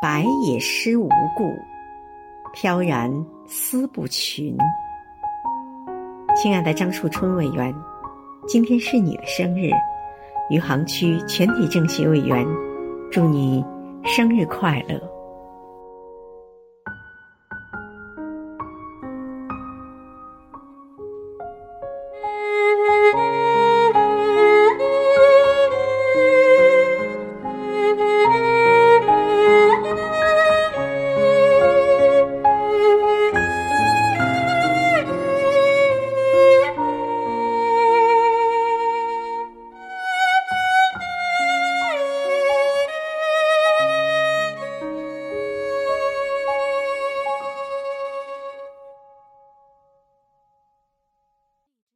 白也诗无故飘然思不群。亲爱的张树春委员今天是你的生日余杭区全体政协委员祝你生日快乐。